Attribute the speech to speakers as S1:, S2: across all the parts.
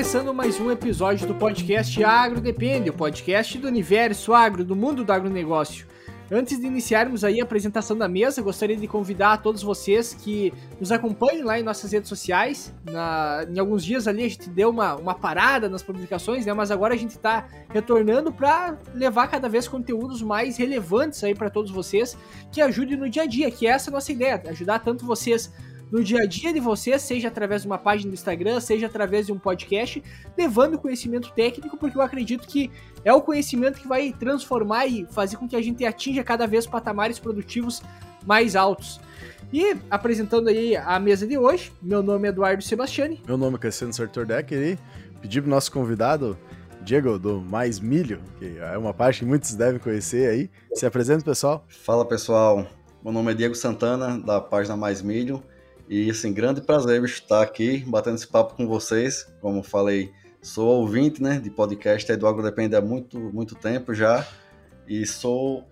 S1: começando mais um episódio do podcast Agro Depende, o podcast do universo agro, do mundo do agronegócio. Antes de iniciarmos aí a apresentação da mesa, gostaria de convidar a todos vocês que nos acompanhem lá em nossas redes sociais. Na, em alguns dias ali a gente deu uma, uma parada nas publicações, né? Mas agora a gente está retornando para levar cada vez conteúdos mais relevantes aí para todos vocês, que ajudem no dia a dia, que é essa nossa ideia, ajudar tanto vocês no dia a dia de vocês, seja através de uma página do Instagram, seja através de um podcast, levando conhecimento técnico, porque eu acredito que é o conhecimento que vai transformar e fazer com que a gente atinja cada vez patamares produtivos mais altos. E apresentando aí a mesa de hoje, meu nome é Eduardo Sebastiani.
S2: Meu nome é Cassiano Sartordeck e pedi pro nosso convidado, Diego, do Mais Milho, que é uma parte que muitos devem conhecer aí. Se apresenta, pessoal.
S3: Fala, pessoal. Meu nome é Diego Santana, da página Mais Milho. E, assim, grande prazer estar aqui batendo esse papo com vocês. Como falei, sou ouvinte né, de podcast do AgroDepende há muito, muito tempo já. E sou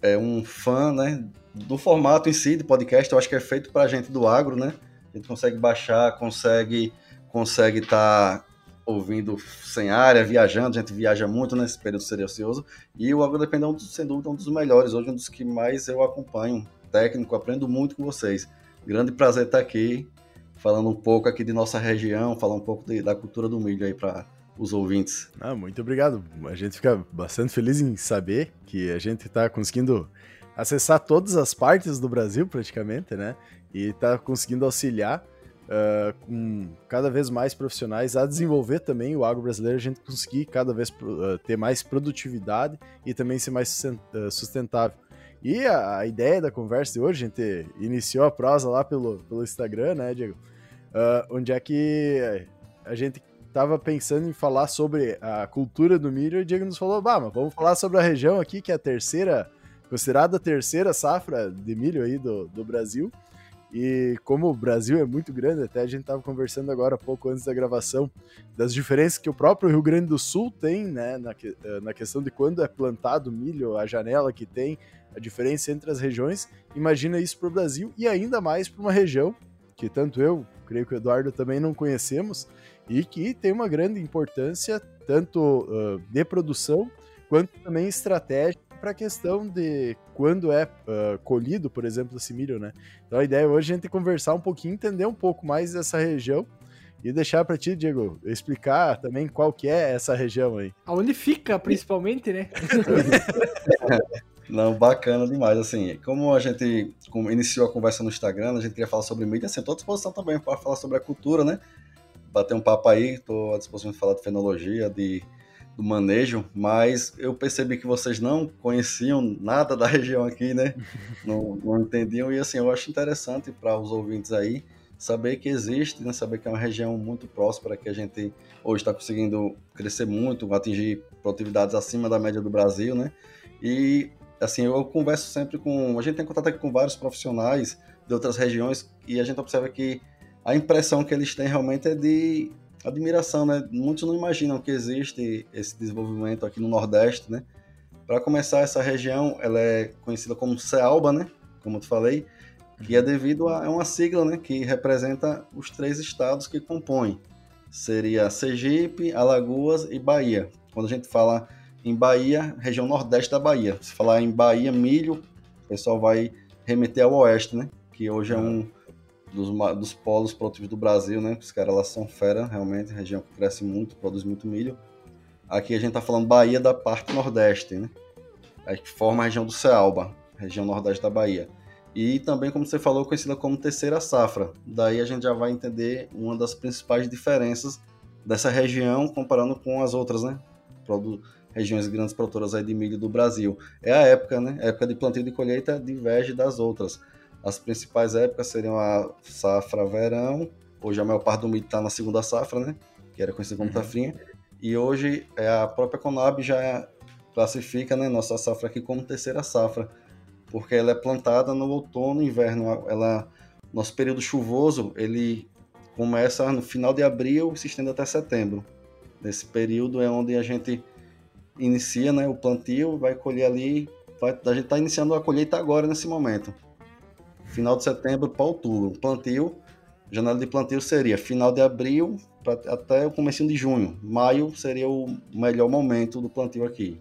S3: é, um fã né, do formato em si de podcast. Eu acho que é feito para gente do agro, né? A gente consegue baixar, consegue consegue estar tá ouvindo sem área, viajando. A gente viaja muito nesse período serioso. E o AgroDepende é, um sem dúvida, um dos melhores. Hoje, um dos que mais eu acompanho. Técnico, aprendo muito com vocês. Grande prazer estar aqui, falando um pouco aqui de nossa região, falar um pouco de, da cultura do milho aí para os ouvintes.
S2: Ah, muito obrigado. A gente fica bastante feliz em saber que a gente está conseguindo acessar todas as partes do Brasil, praticamente, né? E está conseguindo auxiliar uh, com cada vez mais profissionais a desenvolver também o agro brasileiro, a gente conseguir cada vez uh, ter mais produtividade e também ser mais sustentável. E a, a, ideia da conversa de hoje, a gente iniciou a prosa lá pelo, pelo Instagram, né, Diego? Uh, onde é que a gente estava pensando em falar sobre a cultura do milho e o Diego nos falou, bah, mas vamos falar sobre a região aqui, que é a terceira, considerada a terceira safra de milho aí do, do Brasil. E como o Brasil é muito grande, até a gente estava conversando agora pouco antes da gravação, das diferenças que o próprio Rio Grande do Sul tem, né, na, eh, na questão de quando é plantado milho, a janela que tem, a diferença entre as regiões. Imagina isso para o Brasil e ainda mais para uma região que tanto eu, creio que o Eduardo também não conhecemos e que tem uma grande importância tanto uh, de produção quanto também estratégica para a questão de quando é uh, colhido, por exemplo, esse milho, né? Então a ideia hoje é a gente conversar um pouquinho, entender um pouco mais dessa região e deixar para ti, Diego, explicar também qual que é essa região aí.
S1: Aonde fica, principalmente, né?
S3: Não, bacana demais. Assim, como a gente iniciou a conversa no Instagram, a gente queria falar sobre mídia, assim, estou à disposição também para falar sobre a cultura, né? Bater um papo aí, estou à disposição de falar de fenologia, de, do manejo, mas eu percebi que vocês não conheciam nada da região aqui, né? Não, não entendiam, e assim, eu acho interessante para os ouvintes aí saber que existe, né? saber que é uma região muito próspera, que a gente hoje está conseguindo crescer muito, atingir produtividades acima da média do Brasil, né? E assim, eu converso sempre com. A gente tem contato aqui com vários profissionais de outras regiões e a gente observa que a impressão que eles têm realmente é de admiração, né? Muitos não imaginam que existe esse desenvolvimento aqui no Nordeste, né? Para começar, essa região ela é conhecida como CEALBA, né? Como eu falei, que é devido a é uma sigla, né? Que representa os três estados que compõem. Seria Sergipe, Alagoas e Bahia. Quando a gente fala em Bahia, região nordeste da Bahia. Se falar em Bahia, milho, o pessoal vai remeter ao oeste, né? Que hoje é um dos, dos polos produtivos do Brasil, né? Os caras lá são fera, realmente, região que cresce muito, produz muito milho. Aqui a gente tá falando Bahia da parte nordeste, né? Aí que forma a região do Cealba, região nordeste da Bahia. E também, como você falou, conhecida como terceira safra. Daí a gente já vai entender uma das principais diferenças dessa região comparando com as outras, né? Regiões grandes produtoras aí de milho do Brasil. É a época, né? A época de plantio e de colheita diverge das outras. As principais épocas seriam a safra verão, hoje a maior parte do milho está na segunda safra, né? Que era conhecida como uhum. safrinha. E hoje é a própria Conab já classifica né, nossa safra aqui como terceira safra, porque ela é plantada no outono e inverno. Ela, nosso período chuvoso, ele começa no final de abril e se estende até setembro. Nesse período é onde a gente inicia né, o plantio, vai colher ali. Vai, a gente está iniciando a colheita agora, nesse momento. Final de setembro para outubro. Plantio, janela de plantio seria final de abril pra, até o começo de junho. Maio seria o melhor momento do plantio aqui.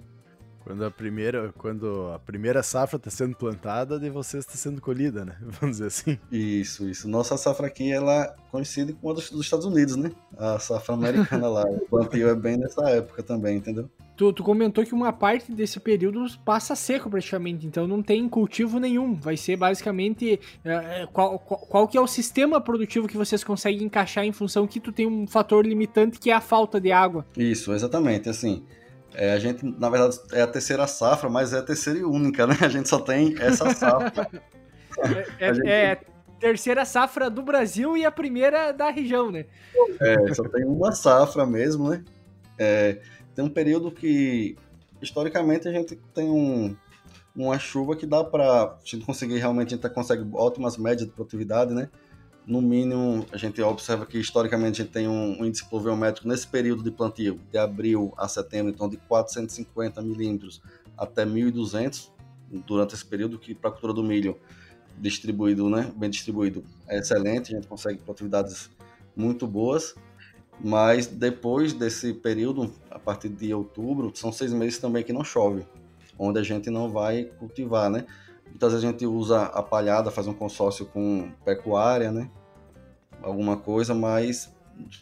S2: Quando a primeira, quando a primeira safra está sendo plantada, de vocês está sendo colhida, né? Vamos dizer assim.
S3: Isso, isso. Nossa safra aqui, ela é coincide com a dos, dos Estados Unidos, né? A safra americana lá. O plantio é bem nessa época também, entendeu?
S1: Tu, tu, comentou que uma parte desse período passa seco praticamente, então não tem cultivo nenhum. Vai ser basicamente é, qual, qual, qual, que é o sistema produtivo que vocês conseguem encaixar em função que tu tem um fator limitante que é a falta de água.
S3: Isso, exatamente. Assim, é, a gente, na verdade, é a terceira safra, mas é a terceira e única, né? A gente só tem essa safra.
S1: é, é, gente... é, terceira safra do Brasil e a primeira da região, né?
S3: É, só tem uma safra mesmo, né? É, tem um período que, historicamente, a gente tem um, uma chuva que dá para a gente conseguir realmente, a gente consegue ótimas médias de produtividade, né? No mínimo, a gente observa que historicamente a gente tem um, índice pluviométrico nesse período de plantio, de abril a setembro, então de 450 milímetros até 1.200 durante esse período, que para a cultura do milho distribuído, né, bem distribuído, é excelente, a gente consegue produtividades muito boas, mas depois desse período, a partir de outubro, são seis meses também que não chove, onde a gente não vai cultivar, né? Muitas vezes a gente usa a palhada, faz um consórcio com pecuária, né? Alguma coisa, mas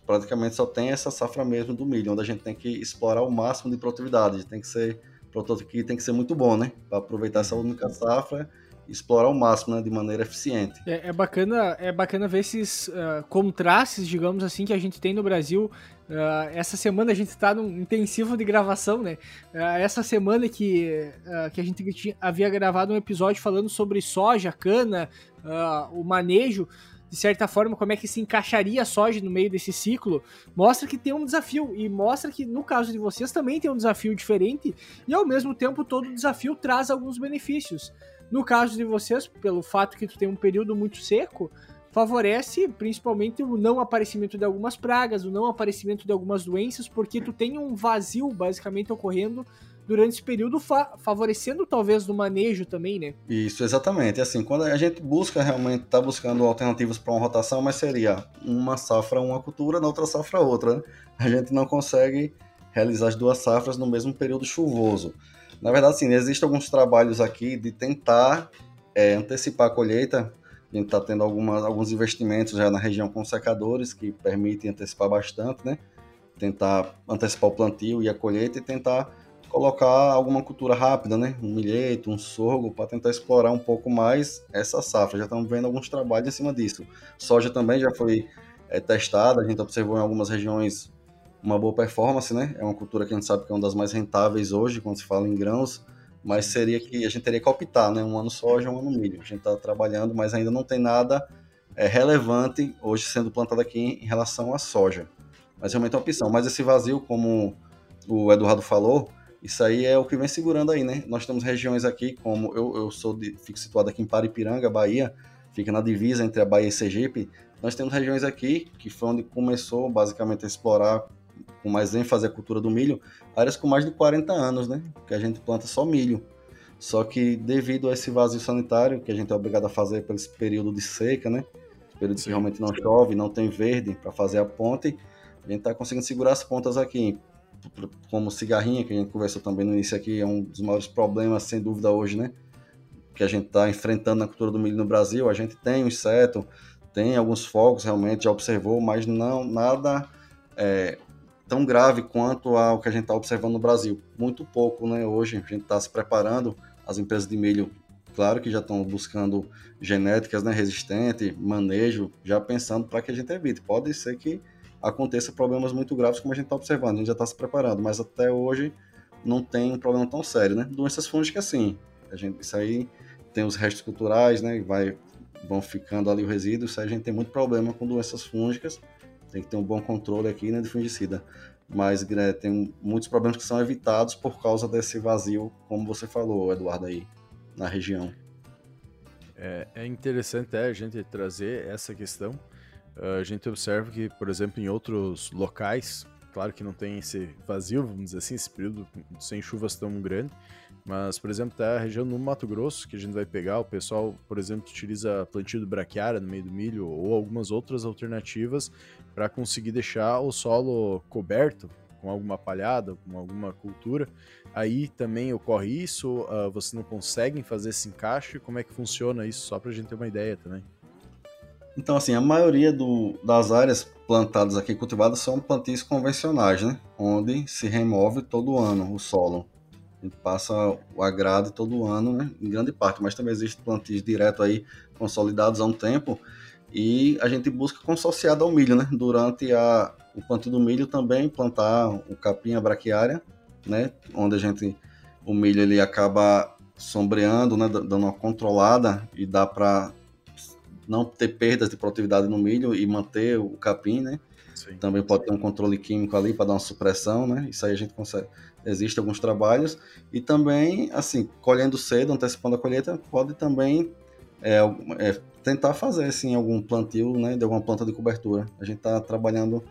S3: praticamente só tem essa safra mesmo do milho, onde a gente tem que explorar o máximo de produtividade. Tem que ser produto que tem que ser muito bom, né? Para aproveitar essa única safra explorar ao máximo, né, de maneira eficiente.
S1: É, é, bacana, é bacana ver esses uh, contrastes, digamos assim, que a gente tem no Brasil. Uh, essa semana a gente está num intensivo de gravação, né? Uh, essa semana que, que a gente tinha, havia gravado um episódio falando sobre soja, cana, o manejo de certa forma, como é que se encaixaria a soja no meio desse ciclo, mostra que tem um desafio. E mostra que, no caso de vocês, também tem um desafio diferente. E, ao mesmo tempo, todo desafio traz alguns benefícios. No caso de vocês, pelo fato que tu tem um período muito seco, favorece principalmente o não aparecimento de algumas pragas, o não aparecimento de algumas doenças, porque tu tem um vazio basicamente ocorrendo durante esse período, fa favorecendo talvez do manejo também, né?
S3: Isso, exatamente. Assim, quando a gente busca realmente, tá buscando alternativas para uma rotação, mas seria uma safra uma cultura, na outra safra outra. Né? A gente não consegue realizar as duas safras no mesmo período chuvoso. Na verdade, sim, existem alguns trabalhos aqui de tentar é, antecipar a colheita. A gente está tendo algumas, alguns investimentos já na região com secadores que permitem antecipar bastante, né? Tentar antecipar o plantio e a colheita e tentar colocar alguma cultura rápida, né? Um milheto, um sorgo, para tentar explorar um pouco mais essa safra. Já estamos vendo alguns trabalhos em cima disso. Soja também já foi é, testada, a gente observou em algumas regiões uma boa performance, né? É uma cultura que a gente sabe que é uma das mais rentáveis hoje, quando se fala em grãos, mas seria que a gente teria que optar, né? Um ano soja, um ano milho. A gente está trabalhando, mas ainda não tem nada é, relevante hoje sendo plantado aqui em relação à soja. Mas realmente é uma opção. Mas esse vazio, como o Eduardo falou, isso aí é o que vem segurando aí, né? Nós temos regiões aqui, como eu, eu sou de, fico situado aqui em Paripiranga, Bahia, fica na divisa entre a Bahia e Sergipe. Nós temos regiões aqui que foi onde começou basicamente a explorar com mais ênfase a cultura do milho, áreas com mais de 40 anos, né? Que a gente planta só milho. Só que devido a esse vazio sanitário que a gente é obrigado a fazer por esse período de seca, né? Período Sim. que realmente não chove, não tem verde para fazer a ponte, a gente está conseguindo segurar as pontas aqui. Como cigarrinha, que a gente conversou também no início aqui, é um dos maiores problemas, sem dúvida, hoje, né? Que a gente está enfrentando na cultura do milho no Brasil. A gente tem o inseto, tem alguns fogos, realmente, já observou, mas não nada é, tão grave quanto ao que a gente está observando no Brasil. Muito pouco, né? Hoje a gente está se preparando, as empresas de milho, claro que já estão buscando genéticas né, resistentes, manejo, já pensando para que a gente evite. Pode ser que aconteça problemas muito graves como a gente está observando, a gente já está se preparando, mas até hoje não tem um problema tão sério, né? Doenças fúngicas, sim. A gente, isso aí tem os restos culturais, né? Vai, vão ficando ali o resíduo, isso aí a gente tem muito problema com doenças fúngicas tem que ter um bom controle aqui né, de fungicida. Mas né, tem muitos problemas que são evitados por causa desse vazio, como você falou, Eduardo, aí na região.
S2: É, é interessante é, a gente trazer essa questão. Uh, a gente observa que, por exemplo, em outros locais, claro que não tem esse vazio, vamos dizer assim, esse período sem chuvas tão grande, mas, por exemplo, tá a região no Mato Grosso, que a gente vai pegar, o pessoal, por exemplo, utiliza plantio do braquiária no meio do milho ou algumas outras alternativas para conseguir deixar o solo coberto com alguma palhada, com alguma cultura. Aí também ocorre isso, uh, você não consegue fazer esse encaixe, como é que funciona isso, só para a gente ter uma ideia também.
S3: Então, assim, a maioria do, das áreas plantadas aqui, cultivadas, são plantios convencionais, né? Onde se remove todo ano o solo. A gente passa o agrado todo ano, né? Em grande parte, mas também existe plantios direto aí, consolidados há um tempo, e a gente busca consociado ao milho, né? Durante a, o plantio do milho também plantar o capim, a braquiária, né? Onde a gente, o milho ele acaba sombreando, né? Dando uma controlada e dá para não ter perdas de produtividade no milho e manter o capim, né? Sim. Também pode ter um controle químico ali para dar uma supressão, né? Isso aí a gente consegue. Existem alguns trabalhos. E também, assim, colhendo cedo, antecipando a colheita, pode também é, é, tentar fazer, assim, algum plantio, né? De alguma planta de cobertura. A gente está trabalhando.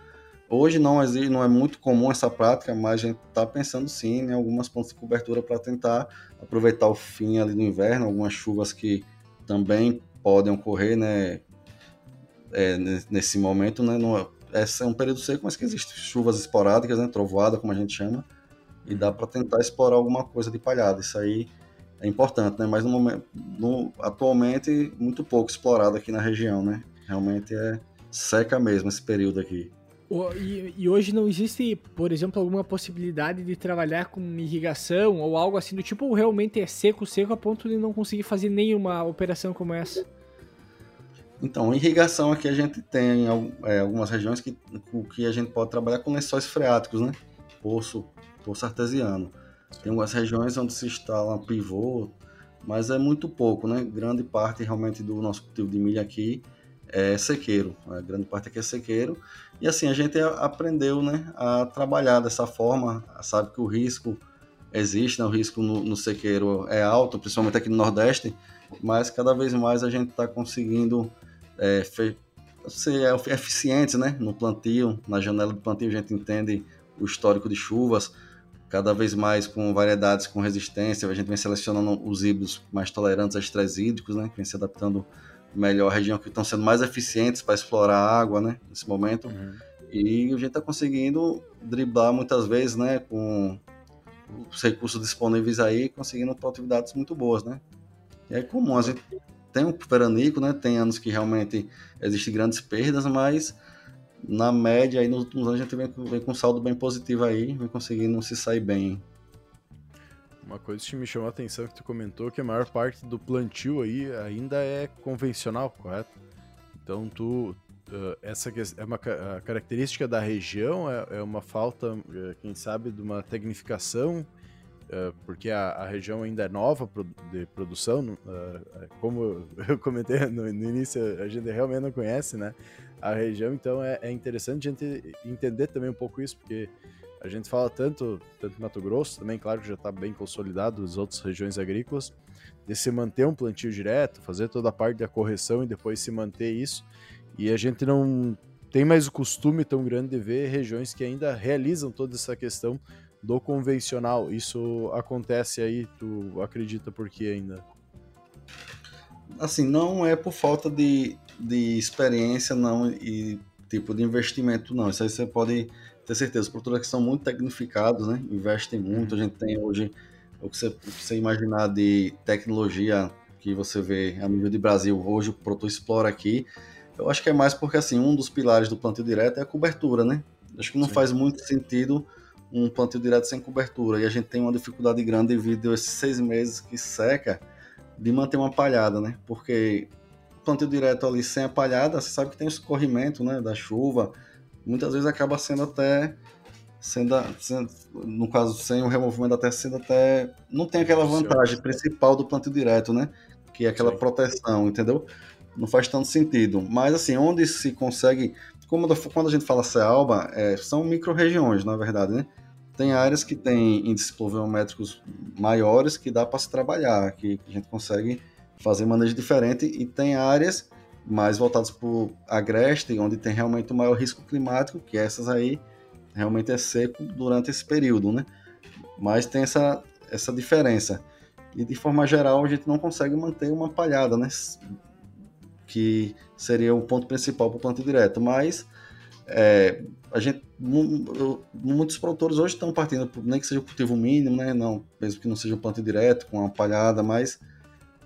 S3: Hoje não existe, não é muito comum essa prática, mas a gente está pensando sim em algumas plantas de cobertura para tentar aproveitar o fim ali do inverno, algumas chuvas que também podem ocorrer, né, é, nesse momento, né, no, é um período seco, mas que existe chuvas esporádicas, né, trovoada, como a gente chama, e dá para tentar explorar alguma coisa de palhada. Isso aí é importante, né, mas no momento, no, atualmente muito pouco explorado aqui na região, né. Realmente é seca mesmo esse período aqui.
S1: E, e, hoje não existe, por exemplo, alguma possibilidade de trabalhar com irrigação ou algo assim do tipo, ou realmente é seco, seco a ponto de não conseguir fazer nenhuma operação como essa?
S3: Então, irrigação aqui a gente tem é, algumas regiões que, que a gente pode trabalhar com lençóis freáticos, né? Poço, poço artesiano. Tem algumas regiões onde se instala pivô, mas é muito pouco, né? Grande parte realmente do nosso cultivo de milho aqui é sequeiro. A grande parte aqui é sequeiro. E assim, a gente aprendeu né, a trabalhar dessa forma, sabe que o risco existe, né? o risco no, no sequeiro é alto, principalmente aqui no Nordeste, mas cada vez mais a gente está conseguindo é, ser eficientes né? no plantio, na janela do plantio a gente entende o histórico de chuvas, cada vez mais com variedades com resistência, a gente vem selecionando os híbridos mais tolerantes a estresse hídricos, né? que vem se adaptando melhor a região que estão sendo mais eficientes para explorar a água, né, nesse momento. Uhum. E a gente está conseguindo driblar muitas vezes, né, com os recursos disponíveis aí, conseguindo produtividades muito boas, né. E é comum, a gente tem um veranico, né, tem anos que realmente existem grandes perdas, mas na média aí nos últimos anos a gente vem, vem com um saldo bem positivo aí, vem conseguindo se sair bem.
S2: Uma coisa que me chamou a atenção que tu comentou que a maior parte do plantio aí ainda é convencional, correto? Então tu uh, essa é uma característica da região, é, é uma falta, uh, quem sabe, de uma tecnificação, uh, porque a, a, região ainda é nova de produção, como eu comentei no, início, a gente realmente não conhece, né? A região, então é, é interessante a gente entender também um pouco isso, porque a gente fala tanto, tanto Mato Grosso, também, claro que já está bem consolidado, as outras regiões agrícolas, de se manter um plantio direto, fazer toda a parte da correção e depois se manter isso. E a gente não tem mais o costume tão grande de ver regiões que ainda realizam toda essa questão do convencional. Isso acontece aí, tu acredita por que ainda?
S3: Assim, não é por falta de, de experiência não e tipo de investimento não. Isso aí você pode ter certeza, os produtores que são muito tecnificados, né? Investem muito. A gente tem hoje o que você, você imaginar de tecnologia que você vê a nível de Brasil, hoje o produtor explora aqui. Eu acho que é mais porque assim, um dos pilares do plantio direto é a cobertura, né? Acho que não Sim. faz muito sentido um plantio direto sem cobertura. E a gente tem uma dificuldade grande devido a esses seis meses que seca de manter uma palhada, né? Porque plantio direto ali sem a palhada, você sabe que tem o escorrimento, né? Da chuva, muitas vezes acaba sendo até sendo, sendo, no caso sem o removimento até sendo até não tem aquela vantagem principal do plantio direto, né? Que é aquela Sim. proteção, entendeu? Não faz tanto sentido. Mas assim, onde se consegue, como quando a gente fala Cealba, é, são micro-regiões, na verdade, né? Tem áreas que têm índices pluviométricos maiores que dá para se trabalhar, que a gente consegue fazer manejo diferente, e tem áreas mais voltados para o agreste, onde tem realmente o maior risco climático, que essas aí realmente é seco durante esse período, né? Mas tem essa, essa diferença. E de forma geral, a gente não consegue manter uma palhada, né? Que seria o ponto principal para o plantio direto. Mas é, a gente, muitos produtores hoje estão partindo, nem que seja o cultivo mínimo, né? Não, mesmo que não seja o plantio direto, com uma palhada, mas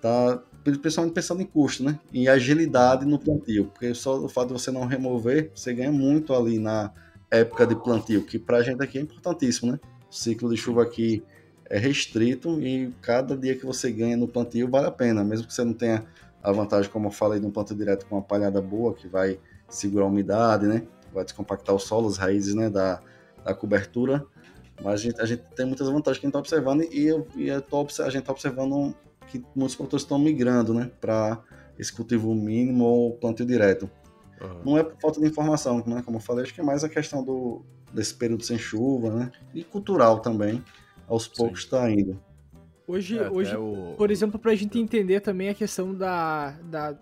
S3: tá principalmente pensando em custo, né? E agilidade no plantio, porque só o fato de você não remover, você ganha muito ali na época de plantio, que para a gente aqui é importantíssimo, né? O ciclo de chuva aqui é restrito e cada dia que você ganha no plantio vale a pena, mesmo que você não tenha a vantagem, como eu falei, de um plantio direto com uma palhada boa, que vai segurar a umidade, né? Vai descompactar o solo, as raízes né? da, da cobertura. Mas a gente, a gente tem muitas vantagens que a gente está observando e, e eu tô, a gente está observando que muitos produtores estão migrando né? para esse cultivo mínimo ou plantio direto. Uhum. Não é por falta de informação, né? como eu falei, acho que é mais a questão do, desse período sem chuva, né? E cultural também aos poucos está indo.
S1: Hoje, é, hoje o... por exemplo, para a gente entender também a questão da, da,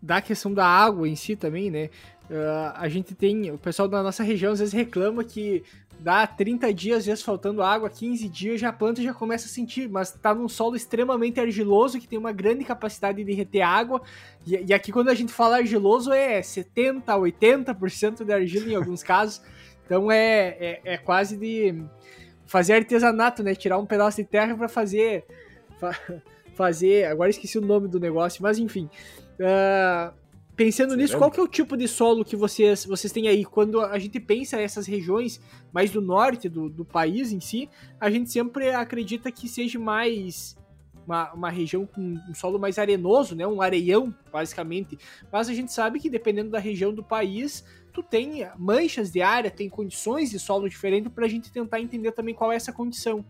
S1: da questão da água em si também, né? Uh, a gente tem, o pessoal da nossa região às vezes reclama que dá 30 dias, às vezes faltando água, 15 dias, já a planta já começa a sentir, mas tá num solo extremamente argiloso, que tem uma grande capacidade de reter água, e, e aqui quando a gente fala argiloso é 70%, 80% de argila em alguns casos, então é, é, é quase de fazer artesanato, né? Tirar um pedaço de terra para fazer. Fa fazer. Agora esqueci o nome do negócio, mas enfim. Uh, pensando Você nisso, qual que é o tipo de solo que vocês, vocês têm aí? Quando a gente pensa nessas regiões mais do norte do, do país em si, a gente sempre acredita que seja mais uma, uma região com um solo mais arenoso, né? Um areião, basicamente. Mas a gente sabe que dependendo da região do país, tu tem manchas de área, tem condições de solo diferente para a gente tentar entender também qual é essa condição.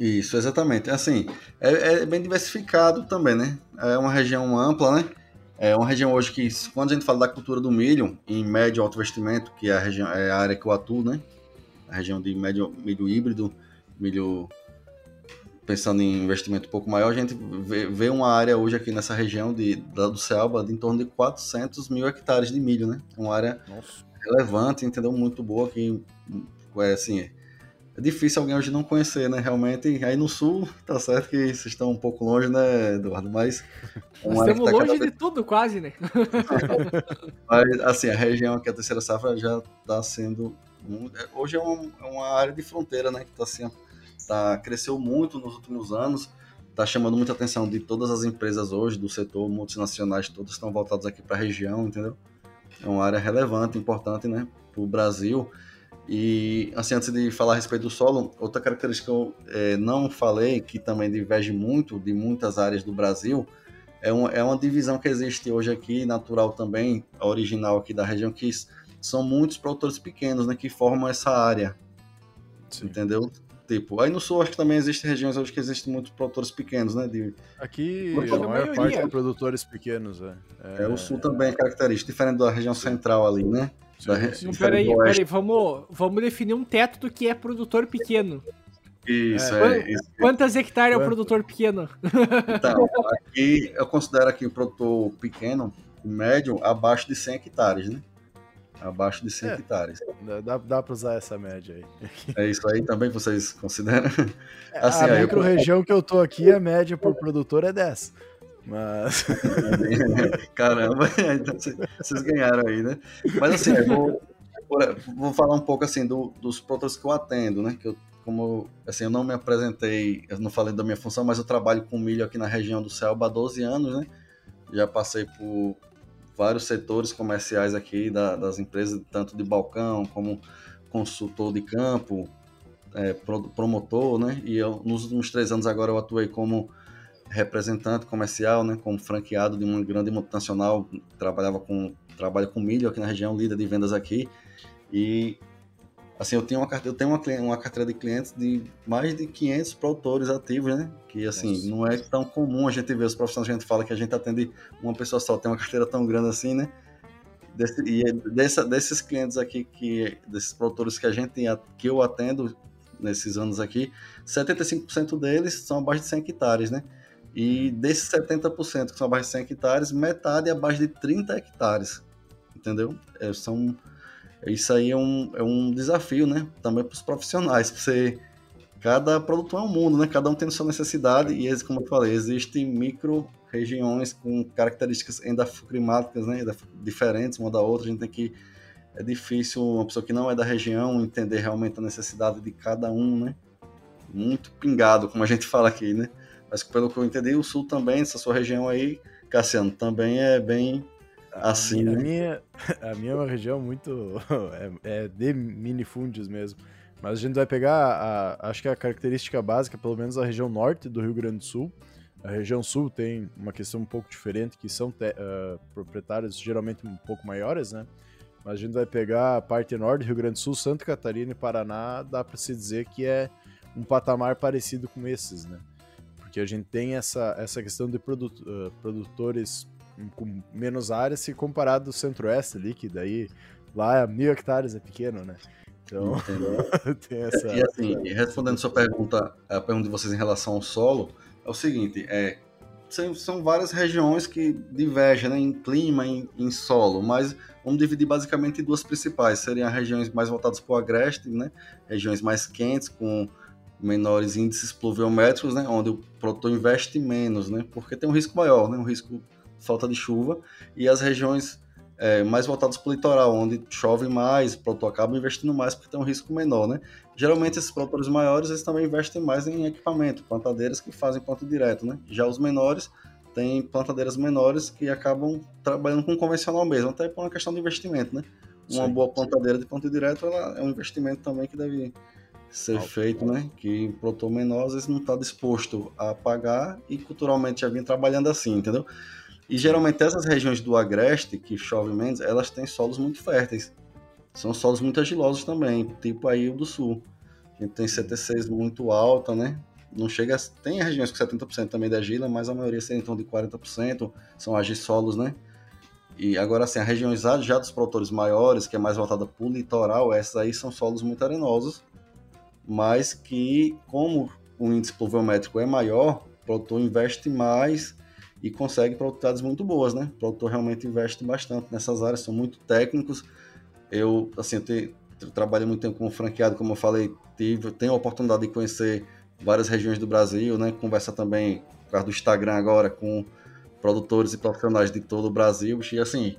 S3: Isso, exatamente. Assim, é, é, bem diversificado também, né? É uma região ampla, né? É uma região hoje que, quando a gente fala da cultura do milho, em médio alto investimento, que é a, região, é a área que eu atuo, né? A região de médio, milho híbrido, milho pensando em investimento um pouco maior, a gente vê, vê uma área hoje aqui nessa região de, da, do Selva de em torno de 400 mil hectares de milho, né? Uma área Nossa. relevante, entendeu? Muito boa, que é assim, é difícil alguém hoje não conhecer, né? Realmente, aí no sul, tá certo que vocês estão um pouco longe, né, Eduardo? Mas.
S1: É Nós estamos tá longe de tudo, quase, né?
S3: Mas, assim, a região aqui, a terceira safra, já está sendo. Hoje é uma, é uma área de fronteira, né? Que está sendo tá, cresceu muito nos últimos anos, está chamando muita atenção de todas as empresas hoje do setor multinacionais, todas estão voltadas aqui para a região, entendeu? É uma área relevante, importante, né, para o Brasil. E, assim, antes de falar a respeito do solo, outra característica que eu é, não falei, que também diverge muito de muitas áreas do Brasil, é, um, é uma divisão que existe hoje aqui, natural também, original aqui da região, que são muitos produtores pequenos, né, que formam essa área, Sim. entendeu? Tipo, aí no sul acho que também existem regiões onde que existem muitos produtores pequenos, né? De...
S2: Aqui a maior parte é produtores pequenos, é.
S3: é. é. o sul também é característico, diferente da região central ali, né?
S1: Da sim. Peraí, peraí, vamos, vamos definir um teto do que é produtor pequeno.
S3: Isso, é. é isso.
S1: Quantas hectares Quanto? é o produtor pequeno?
S3: Então, aqui eu considero aqui o produtor pequeno, médio, abaixo de 100 hectares, né? Abaixo de 100 é, hectares.
S2: Dá, dá para usar essa média aí.
S3: É isso aí também vocês consideram?
S2: É, assim, a micro-região eu... que eu tô aqui, a média por produtor é 10. Mas.
S3: Caramba, então vocês ganharam aí, né? Mas assim, eu vou, vou falar um pouco assim do, dos produtores que eu atendo, né? Que eu, como assim, eu não me apresentei, eu não falei da minha função, mas eu trabalho com milho aqui na região do Selva há 12 anos, né? Já passei por vários setores comerciais aqui da, das empresas, tanto de balcão como consultor de campo, é, promotor, né? E eu, nos últimos três anos agora eu atuei como representante comercial, né? Como franqueado de uma grande multinacional, trabalhava com trabalho com milho aqui na região, líder de vendas aqui. E assim, eu tenho uma carteira, eu tenho uma, uma carteira de clientes de mais de 500 produtores ativos, né? Que assim, Nossa. não é tão comum a gente ver os profissionais, a gente fala que a gente atende uma pessoa só, tem uma carteira tão grande assim, né? Desse, e é dessa, desses clientes aqui, que, desses produtores que a gente que eu atendo nesses anos aqui, 75% deles são abaixo de 100 hectares, né? E desses 70% que são abaixo de 100 hectares, metade é abaixo de 30 hectares, entendeu? É, são Isso aí é um, é um desafio, né? Também para os profissionais. Você, cada produtor é um mundo, né? Cada um tem sua necessidade e, como eu falei, existem micro regiões com características endoclimáticas, né? Diferentes uma da outra. A gente tem que é difícil uma pessoa que não é da região entender realmente a necessidade de cada um, né? Muito pingado, como a gente fala aqui, né? Mas pelo que eu entendi, o sul também, essa sua região aí, Cassiano, também é bem assim.
S2: A minha, a minha é uma região muito. é, é de minifúndios mesmo. Mas a gente vai pegar, a, acho que a característica básica, pelo menos a região norte do Rio Grande do Sul. A região sul tem uma questão um pouco diferente, que são te, uh, proprietários geralmente um pouco maiores, né? Mas a gente vai pegar a parte norte, Rio Grande do Sul, Santa Catarina e Paraná, dá para se dizer que é um patamar parecido com esses, né? Porque a gente tem essa, essa questão de uh, produtores com menos áreas se comparado ao centro-oeste ali, que daí lá mil hectares é pequeno, né? Então,
S3: tem essa... E assim, respondendo sua pergunta, a pergunta de vocês em relação ao solo, é o seguinte, é, são, várias regiões que divergem né, em clima, em, em, solo, mas vamos dividir basicamente em duas principais. Seriam as regiões mais voltadas para o agreste, né, regiões mais quentes, com menores índices pluviométricos, né, onde o produtor investe menos, né, porque tem um risco maior, né, um risco falta de chuva, e as regiões é, mais voltadas para o litoral, onde chove mais, o produtor acaba investindo mais porque tem um risco menor, né? Geralmente esses produtores maiores eles também investem mais em equipamento, plantadeiras que fazem plantio direto, né? Já os menores têm plantadeiras menores que acabam trabalhando com convencional mesmo, até por uma questão de investimento, né? Uma Sim. boa plantadeira de plantio direto ela é um investimento também que deve ser feito, né? Que o produtor menor às vezes não está disposto a pagar e culturalmente já vem trabalhando assim, entendeu? E geralmente essas regiões do agreste, que chove menos, elas têm solos muito férteis. São solos muito agilosos também, tipo aí o do sul. A gente tem CT6 muito alta, né? Não chega a... Tem regiões com 70% também de agila, mas a maioria em torno de 40%, são agisolos, né? E agora, assim, as regiões já dos produtores maiores, que é mais voltada para o litoral, essas aí são solos muito arenosos, mas que, como o índice pluviométrico é maior, o produtor investe mais e consegue produtividades muito boas, né? O produtor realmente investe bastante nessas áreas, são muito técnicos. Eu, assim, eu, te, trabalhei muito tempo como franqueado, como eu falei, tive, tenho a oportunidade de conhecer várias regiões do Brasil, né? Conversa também, por causa do Instagram agora, com produtores e profissionais de todo o Brasil. E, assim,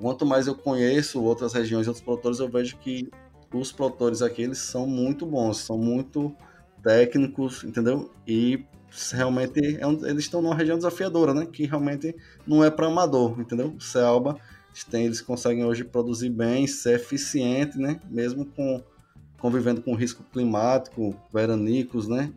S3: quanto mais eu conheço outras regiões e outros produtores, eu vejo que os produtores aqui, eles são muito bons, são muito técnicos, entendeu? E realmente é um, eles estão numa região desafiadora, né? Que realmente não é para amador, entendeu? O Celba, tem, eles conseguem hoje produzir bem, ser eficiente, né? Mesmo com convivendo com risco climático, veranicos, né?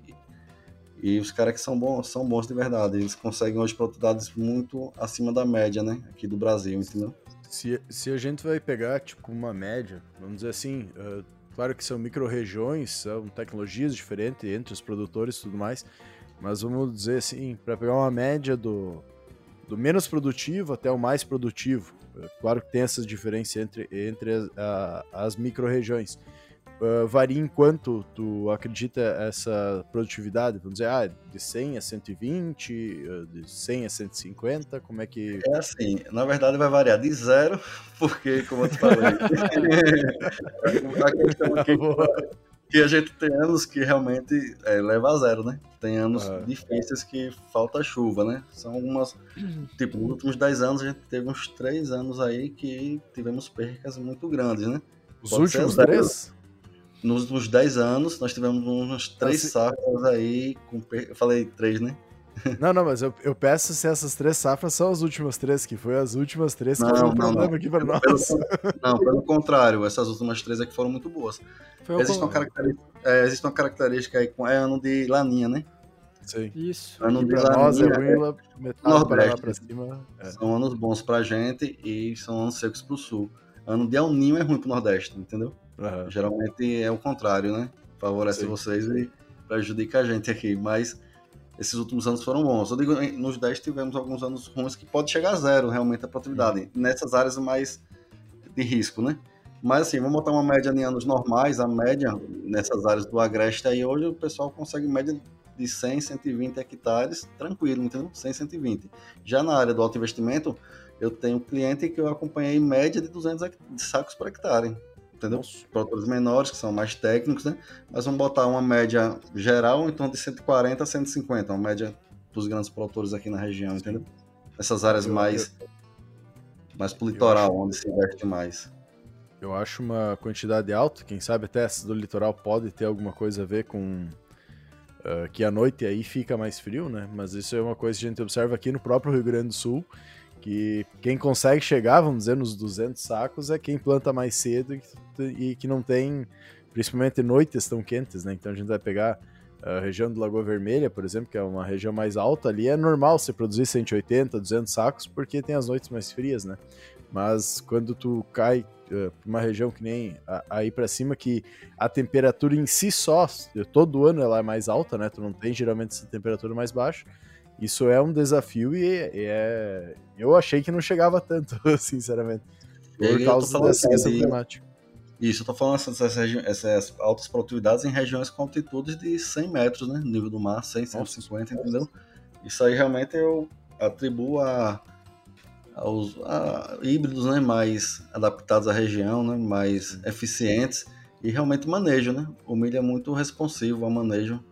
S3: E os caras que são bons, são bons de verdade. Eles conseguem hoje produtividades muito acima da média, né? Aqui do Brasil, entendeu?
S2: Se, se a gente vai pegar, tipo, uma média, vamos dizer assim, uh, claro que são micro-regiões, são tecnologias diferentes entre os produtores e tudo mais, mas vamos dizer assim, para pegar uma média do, do menos produtivo até o mais produtivo. É claro que tem essas diferenças entre, entre as, as micro-regiões. Uh, varia em quanto tu acredita essa produtividade? Vamos dizer, ah, de 100 a 120, ah, de 100 a 150, como é que...
S3: É assim, na verdade vai variar de zero, porque, como eu te falei, a questão aqui que a gente tem anos que realmente é, leva a zero, né? Tem anos ah. difíceis que falta chuva, né? São algumas. Tipo, nos últimos 10 anos a gente teve uns 3 anos aí que tivemos percas muito grandes, né?
S2: Os Pode últimos 10?
S3: Nos últimos 10 anos nós tivemos uns 3 assim... safras aí com per... Eu falei 3, né?
S2: Não, não, mas eu, eu peço se essas três safras são as últimas três, que foi as últimas três que foram um problema não. aqui para nós.
S3: Pelo, não, pelo contrário, essas últimas três aqui foram muito boas. existe, uma característica, é, existe uma característica aí com é ano de laninha, né?
S2: Sim.
S1: Isso.
S2: Ano de laninha, nós, é Willa,
S3: metade Nordeste, para cima. É. São anos bons pra gente e são anos secos pro sul. Ano de El Ninho é ruim pro Nordeste, entendeu? Uhum. Geralmente é o contrário, né? Favorece Sim. vocês e prejudica a gente aqui, mas esses últimos anos foram bons. Eu digo, nos 10 tivemos alguns anos ruins que pode chegar a zero realmente a produtividade, nessas áreas mais de risco, né? Mas assim, vamos botar uma média em anos normais, a média nessas áreas do Agreste aí, hoje o pessoal consegue média de 100, 120 hectares, tranquilo, entendeu? 100, 120. Já na área do alto investimento, eu tenho um cliente que eu acompanhei média de 200 sacos por hectare. Entendeu? Nossa. Produtores menores, que são mais técnicos, né? Mas vamos botar uma média geral em torno de 140 a 150, uma média dos grandes produtores aqui na região, entendeu? Essas áreas mais, mais pro litoral, onde se investe mais.
S2: Eu acho uma quantidade alta, quem sabe até essa do litoral pode ter alguma coisa a ver com uh, que a noite aí fica mais frio, né? Mas isso é uma coisa que a gente observa aqui no próprio Rio Grande do Sul, que quem consegue chegar, vamos dizer, nos 200 sacos é quem planta mais cedo e, que não tem, principalmente noites tão quentes, né? Então a gente vai pegar a região do Lagoa Vermelha, por exemplo, que é uma região mais alta ali, é normal você produzir 180, 200 sacos, porque tem as noites mais frias, né? Mas quando tu cai uh, uma região que nem aí para cima, que a temperatura em si só, todo ano ela é mais alta, né? Tu não tem geralmente essa temperatura mais baixa. Isso é um desafio e, e é. Eu achei que não chegava tanto, sinceramente. Por causa dessa questão climática.
S3: Isso, eu tô falando essas, essas, altas produtividades em regiões com altitudes de 100 metros, né? Nível do mar, 100, 150, entendeu? Isso aí realmente eu atribuo a aos a híbridos né, mais adaptados à região, né, mais eficientes e realmente manejo. Né? O milho é muito responsivo ao manejo,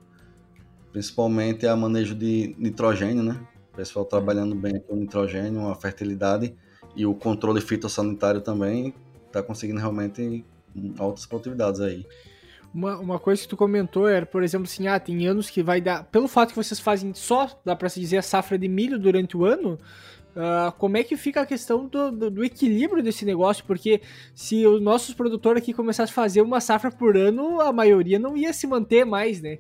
S3: principalmente a manejo de nitrogênio. Né? O pessoal trabalhando bem com o nitrogênio, a fertilidade e o controle fitossanitário também está conseguindo realmente altas produtividades aí.
S1: Uma, uma coisa que tu comentou era, por exemplo, assim, ah, tem anos que vai dar. Pelo fato que vocês fazem só, dá para se dizer, a safra de milho durante o ano, Uh, como é que fica a questão do, do, do, equilíbrio desse negócio? Porque se os nossos produtores aqui começassem a fazer uma safra por ano, a maioria não ia se manter mais, né?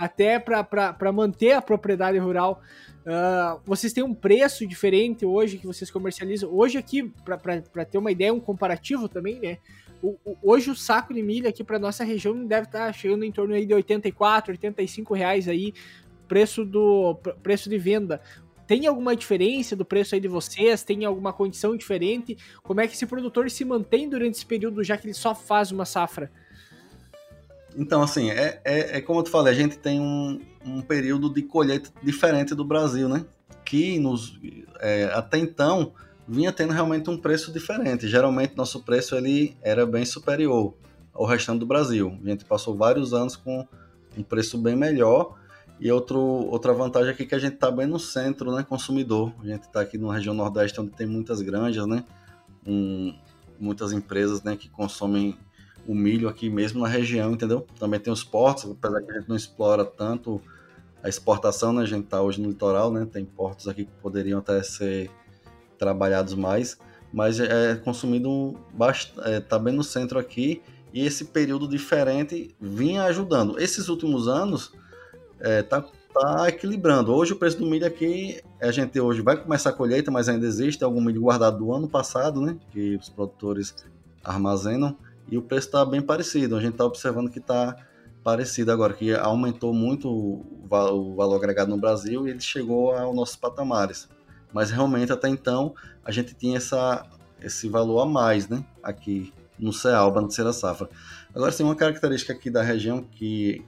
S1: Até para manter a propriedade rural. Uh, vocês têm um preço diferente hoje que vocês comercializam. Hoje aqui, para ter uma ideia, um comparativo também, né? O, o, hoje o saco de milho aqui para nossa região deve estar tá chegando em torno aí de 84, 85 reais aí, preço do preço de venda. Tem alguma diferença do preço aí de vocês? Tem alguma condição diferente? Como é que esse produtor se mantém durante esse período, já que ele só faz uma safra?
S3: Então, assim, é, é, é como eu te falei, a gente tem um, um período de colheita diferente do Brasil, né? Que nos, é, até então vinha tendo realmente um preço diferente. Geralmente nosso preço ele era bem superior ao restante do Brasil. A gente passou vários anos com um preço bem melhor e outro, outra vantagem aqui é que a gente está bem no centro, né, consumidor. A gente está aqui na região nordeste, onde tem muitas granjas, né, um, muitas empresas, né, que consomem o milho aqui mesmo na região, entendeu? Também tem os portos, apesar que a gente não explora tanto a exportação, né, a gente está hoje no litoral, né, tem portos aqui que poderiam até ser trabalhados mais, mas é consumido bastante, é, tá bem no centro aqui e esse período diferente vinha ajudando. Esses últimos anos é, tá, tá equilibrando. Hoje o preço do milho aqui, a gente hoje vai começar a colheita, mas ainda existe algum milho guardado do ano passado, né? Que os produtores armazenam e o preço está bem parecido. A gente está observando que está parecido agora, que aumentou muito o valor agregado no Brasil e ele chegou aos nossos patamares. Mas realmente até então a gente tinha essa, esse valor a mais, né? Aqui no Cealba, no Terceira Safra. Agora, tem uma característica aqui da região que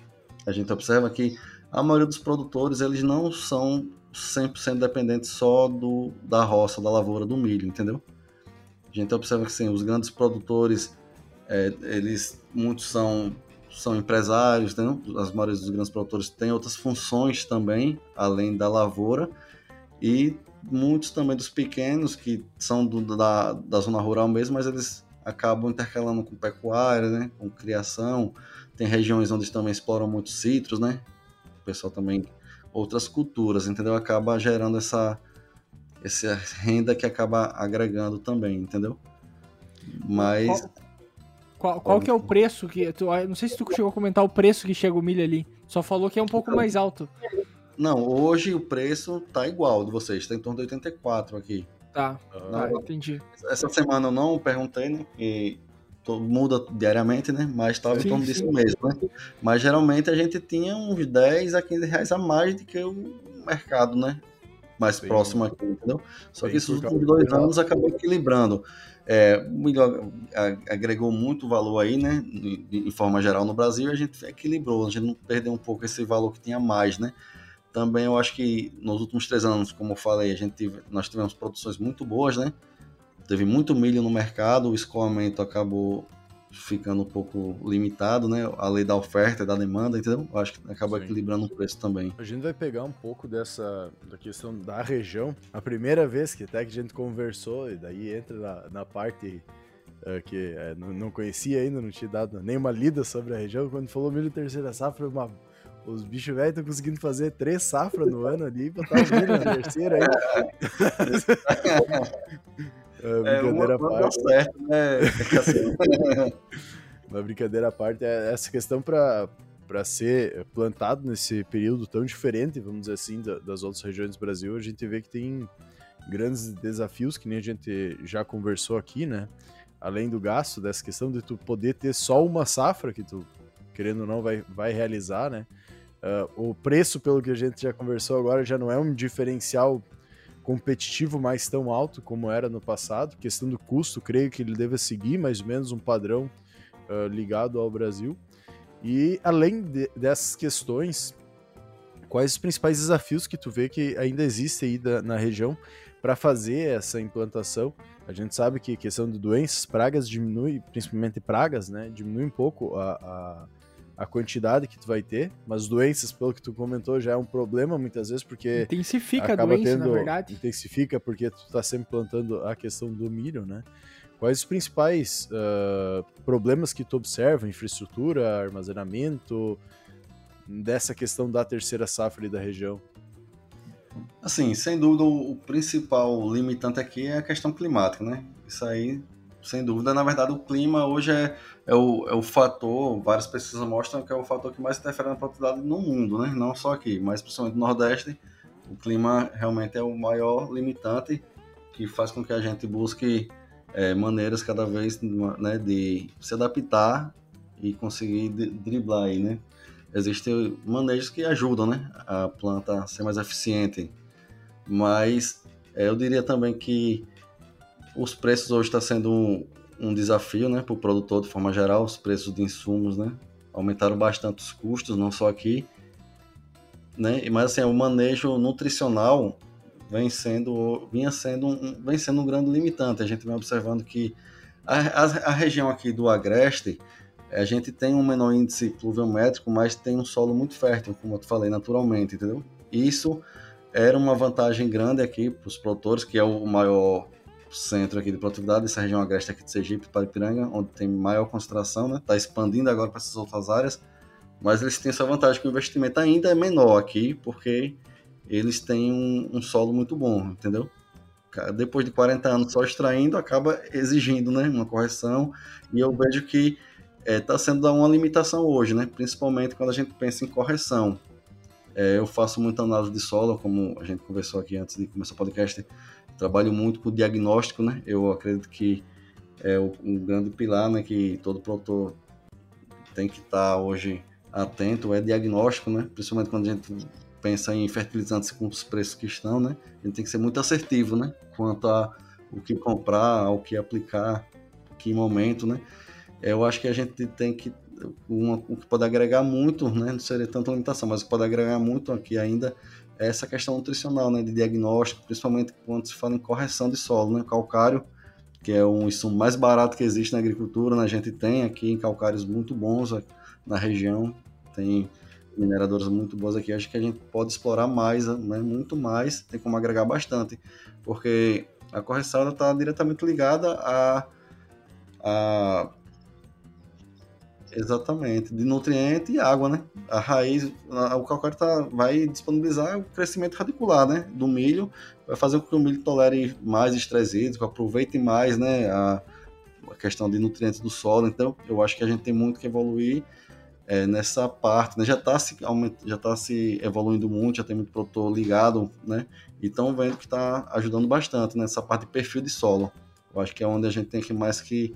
S3: a gente observa que a maioria dos produtores eles não são 100% dependentes só do, da roça, da lavoura do milho, entendeu? A gente observa que sim, os grandes produtores, é, eles muitos são são empresários, entendeu? as maiores dos grandes produtores têm outras funções também, além da lavoura, e muitos também dos pequenos, que são do, da, da zona rural mesmo, mas eles acabam intercalando com pecuária, né? com criação, tem regiões onde também exploram muitos citros, né? o pessoal também outras culturas, entendeu? Acaba gerando essa essa renda que acaba agregando também, entendeu? Mas
S1: qual, qual, que é o preço que tu, não sei se tu chegou a comentar o preço que chega o milho ali. Só falou que é um pouco mais alto.
S3: Não, hoje o preço tá igual de vocês, tá em torno de 84 aqui.
S1: Tá, ah, entendi.
S3: Essa semana eu não perguntei, né? E muda diariamente, né? Mas estava em torno disso mesmo, né? Mas geralmente a gente tinha uns 10 a 15 reais a mais do que o mercado, né? Mais sim. próximo aqui, entendeu? Só sim, que esses últimos dois anos acabou equilibrando. É, agregou muito valor aí, né? Em forma geral no Brasil, a gente equilibrou, a gente não perdeu um pouco esse valor que tinha mais, né? Também eu acho que nos últimos três anos, como eu falei, a gente tive, nós tivemos produções muito boas, né? Teve muito milho no mercado, o escoamento acabou ficando um pouco limitado, né? A lei da oferta e da demanda, entendeu? Eu acho que acaba Sim. equilibrando o preço também.
S2: A gente vai pegar um pouco dessa da questão da região. A primeira vez que até que a gente conversou, e daí entra na, na parte uh, que uh, não, não, conhecia ainda, não tinha dado nenhuma lida sobre a região, quando falou milho terceira safra, uma os bichos velhos estão conseguindo fazer três safras no ano ali e botar o milho na terceira aí.
S3: é, brincadeira à parte. Certo, né?
S2: Uma brincadeira à parte, é essa questão para para ser plantado nesse período tão diferente, vamos dizer assim, das outras regiões do Brasil, a gente vê que tem grandes desafios, que nem a gente já conversou aqui, né? Além do gasto, dessa questão de tu poder ter só uma safra que tu, querendo ou não, vai, vai realizar, né? Uh, o preço, pelo que a gente já conversou agora, já não é um diferencial competitivo mais tão alto como era no passado. Questão do custo, creio que ele deve seguir mais ou menos um padrão uh, ligado ao Brasil. E além de, dessas questões, quais os principais desafios que tu vê que ainda existem aí da, na região para fazer essa implantação? A gente sabe que a questão de doenças, pragas diminui, principalmente pragas, né? Diminui um pouco a, a a quantidade que tu vai ter, mas doenças, pelo que tu comentou, já é um problema muitas vezes, porque
S1: intensifica a doença,
S2: tendo,
S1: na verdade.
S2: Intensifica porque tu tá sempre plantando a questão do milho, né? Quais os principais uh, problemas que tu observa? Infraestrutura, armazenamento, dessa questão da terceira safra da região?
S3: Assim, sem dúvida, o principal limitante aqui é a questão climática, né? Isso aí sem dúvida. Na verdade, o clima hoje é, é, o, é o fator, várias pesquisas mostram que é o fator que mais interfere na produtividade no mundo, né? Não só aqui, mas principalmente no Nordeste, o clima realmente é o maior limitante que faz com que a gente busque é, maneiras cada vez né, de se adaptar e conseguir driblar aí, né? Existem manejos que ajudam, né, a planta a ser mais eficiente, mas é, eu diria também que os preços hoje estão tá sendo um, desafio né, para o produtor de forma geral, os preços de insumos né, aumentaram bastante os custos, não só aqui, né, mas assim, o manejo nutricional vem sendo, vinha sendo um, vem sendo um grande limitante. A gente vem observando que a, a, a região aqui do Agreste, a gente tem um menor índice pluviométrico, mas tem um solo muito fértil, como eu falei, naturalmente, entendeu? Isso era uma vantagem grande aqui para os produtores, que é o maior centro aqui de produtividade, essa região agreste aqui de Sergipe, para Ipiranga, onde tem maior concentração, né? Está expandindo agora para essas outras áreas, mas eles têm essa vantagem que o investimento ainda é menor aqui, porque eles têm um, um solo muito bom, entendeu? Depois de 40 anos só extraindo, acaba exigindo, né, uma correção, e eu vejo que está eh, é, sendo uma limitação hoje, né? Principalmente quando a gente pensa em correção. É, eu faço muita análise de solo, como a gente conversou aqui antes de começar o podcast, trabalho muito com diagnóstico, né? Eu acredito que é um grande pilar, né? Que todo produtor tem que estar hoje atento é diagnóstico, né? Principalmente quando a gente pensa em fertilizantes com os preços que estão, né? A gente tem que ser muito assertivo, né? Quanto a o que comprar, ao que aplicar, que momento, né? Eu acho que a gente tem que uma, o que pode agregar muito, né? Não seria tanta limitação, mas o que pode agregar muito aqui ainda essa questão nutricional, né, de diagnóstico, principalmente quando se fala em correção de solo, né, calcário, que é um insumo mais barato que existe na agricultura, né, a gente tem aqui em calcários muito bons na região, tem mineradoras muito boas aqui, acho que a gente pode explorar mais, né, muito mais, tem como agregar bastante, porque a correção está diretamente ligada a, a Exatamente, de nutriente e água, né? A raiz, o calcário tá, vai disponibilizar o crescimento radicular, né? Do milho, vai fazer com que o milho tolere mais estresse hídrico, aproveite mais, né? A, a, questão de nutrientes do solo. Então, eu acho que a gente tem muito que evoluir é, nessa parte, né? Já está se, já tá se evoluindo muito, já tem muito produtor ligado, né? E estão vendo que está ajudando bastante nessa parte de perfil de solo. Eu acho que é onde a gente tem que mais que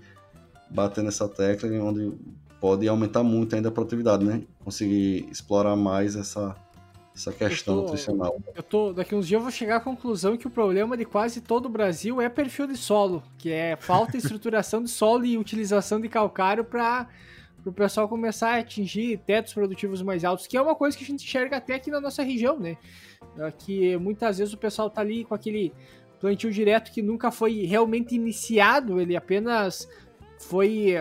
S3: bater nessa tecla, onde pode aumentar muito ainda a produtividade, né? Conseguir explorar mais essa, essa questão
S1: eu tô,
S3: nutricional.
S1: Eu tô, daqui uns dias eu vou chegar à conclusão que o problema de quase todo o Brasil é perfil de solo, que é falta de estruturação de solo e utilização de calcário para o pessoal começar a atingir tetos produtivos mais altos, que é uma coisa que a gente enxerga até aqui na nossa região, né? Que muitas vezes o pessoal tá ali com aquele plantio direto que nunca foi realmente iniciado, ele apenas foi.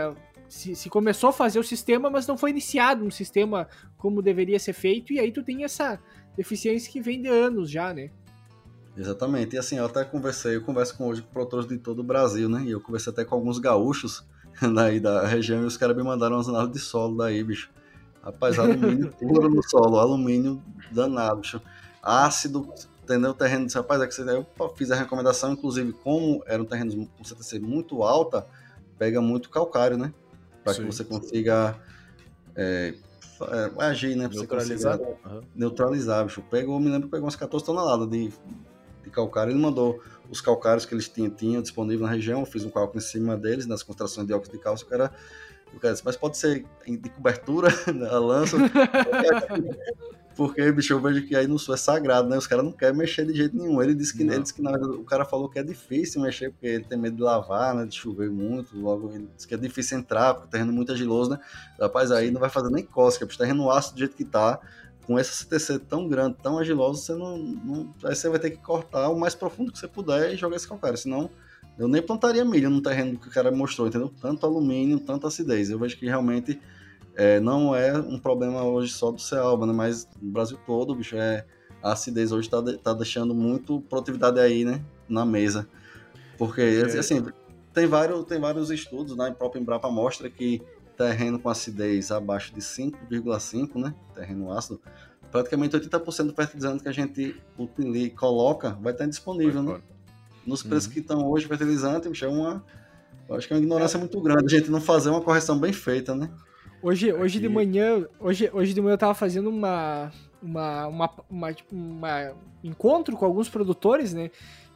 S1: Se, se, começou a fazer o sistema, mas não foi iniciado um sistema como deveria ser feito, e aí tu tem essa deficiência que vem de anos já, né?
S3: Exatamente. E assim, eu até conversei, eu converso com hoje com produtores de todo o Brasil, né? E eu conversei até com alguns gaúchos daí da região e os caras me mandaram umas análises de solo daí, bicho. Rapaz, alumínio puro no solo, alumínio danado, bicho. Ácido, entendeu? O terreno rapaz, é que eu fiz a recomendação, inclusive, como era um terreno com CTC muito alta, pega muito calcário, né? Para que você consiga é, é, agir, né? Pra
S2: neutralizar.
S3: Você uhum. neutralizar, bicho. Pegou, me lembro que pegou umas 14 toneladas de, de calcário. Ele mandou os calcários que eles tinham, tinham disponível na região, eu fiz um cálculo em cima deles, nas concentrações de óxido de cálcio, o cara, o cara disse, mas pode ser de cobertura, a lança, porque, bicho, eu vejo que aí no sul é sagrado, né? Os caras não querem mexer de jeito nenhum. Ele disse que, ele disse que na verdade, o cara falou que é difícil mexer, porque ele tem medo de lavar, né? De chover muito. Logo, ele disse que é difícil entrar, porque o terreno é muito agiloso, né? Rapaz, aí não vai fazer nem cócega, porque o terreno ácido do jeito que tá, com essa CTC tão grande, tão agiloso, você não, não, Aí você vai ter que cortar o mais profundo que você puder e jogar esse calcário. Senão, eu nem plantaria milho no terreno que o cara mostrou, entendeu? Tanto alumínio, tanta acidez. Eu vejo que realmente é, não é um problema hoje só do Cealba, né? Mas no Brasil todo, bicho, é. A acidez hoje tá, tá deixando muito produtividade aí, né? Na mesa. Porque, é. assim, tem vários, tem vários estudos, né? O próprio Embrapa mostra que terreno com acidez abaixo de 5,5, né? Terreno ácido, praticamente 80% do fertilizante que a gente utiliza, coloca vai estar disponível, né? Nos preços uhum. que estão hoje, fertilizante, é uma. Eu acho que é uma ignorância é. muito grande a gente não fazer uma correção bem feita, né?
S1: Hoje, hoje de manhã, hoje, hoje de manhã eu tava fazendo uma, uma, uma, uma, tipo, uma encontro com alguns produtores, né?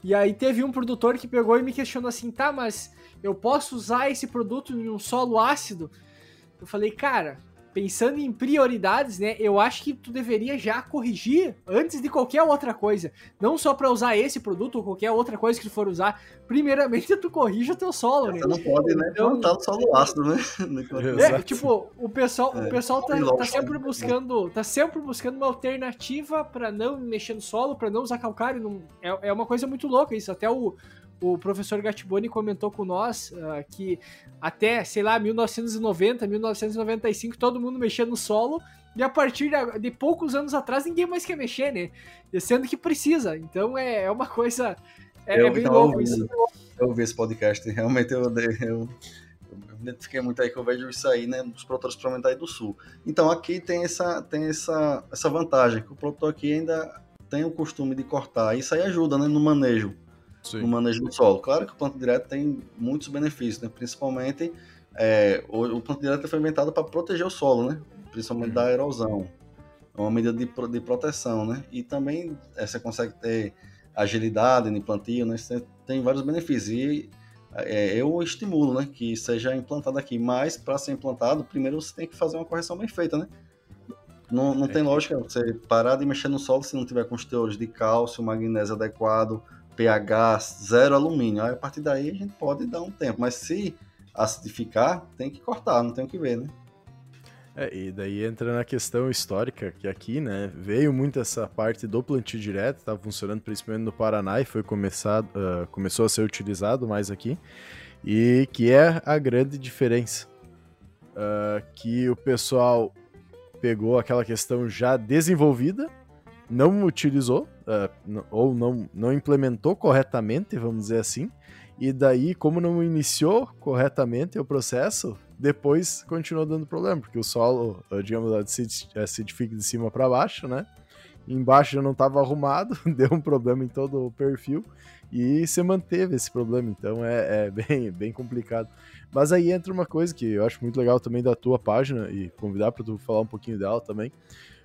S1: E aí teve um produtor que pegou e me questionou assim, tá, mas eu posso usar esse produto em um solo ácido? Eu falei, cara, pensando em prioridades, né? Eu acho que tu deveria já corrigir antes de qualquer outra coisa. Não só para usar esse produto ou qualquer outra coisa que tu for usar. Primeiramente, tu corrige o teu solo,
S3: né? Você não pode, né? Então, plantar no solo ácido, né?
S1: É, tipo, o pessoal, é, o pessoal tá, tá, sempre buscando, tá sempre buscando uma alternativa para não mexer no solo, para não usar calcário. Não, é, é uma coisa muito louca isso. Até o o professor Gattiboni comentou com nós uh, que até, sei lá, 1990, 1995, todo mundo mexia no solo, e a partir de, de poucos anos atrás ninguém mais quer mexer, né? Sendo que precisa. Então é, é uma coisa. É,
S3: eu,
S1: é bem louco isso.
S3: Eu ouvi esse podcast, realmente eu, eu, eu identifiquei muito aí que eu vejo isso aí, né, dos produtores aí do sul. Então aqui tem essa, tem essa, essa vantagem, que o produtor aqui ainda tem o costume de cortar. Isso aí ajuda, né, no manejo. Sim. no manejo do solo. Claro que o plantio direto tem muitos benefícios, né? principalmente é, o, o plantio direto foi inventado para proteger o solo, né? principalmente uhum. da erosão. É uma medida de, de proteção, né? E também é, você consegue ter agilidade no plantio, né? Você tem vários benefícios. E é, eu estimulo né, que seja implantado aqui, mas para ser implantado, primeiro você tem que fazer uma correção bem feita, né? Não, não é. tem lógica você parar de mexer no solo se não tiver com os teores de cálcio, magnésio adequado, pH zero alumínio. Aí a partir daí a gente pode dar um tempo, mas se acidificar, tem que cortar, não tem o que ver, né?
S2: É, e daí entra na questão histórica, que aqui, né, veio muito essa parte do plantio direto, estava funcionando principalmente no Paraná e foi começado, uh, começou a ser utilizado mais aqui, e que é a grande diferença. Uh, que o pessoal pegou aquela questão já desenvolvida, não utilizou, uh, ou não, não implementou corretamente, vamos dizer assim, e daí, como não iniciou corretamente o processo, depois continuou dando problema, porque o solo, digamos, acidifica de cima para baixo, né? Embaixo já não estava arrumado, deu um problema em todo o perfil e se manteve esse problema, então é, é, bem, bem complicado. Mas aí entra uma coisa que eu acho muito legal também da tua página e convidar para tu falar um pouquinho dela também,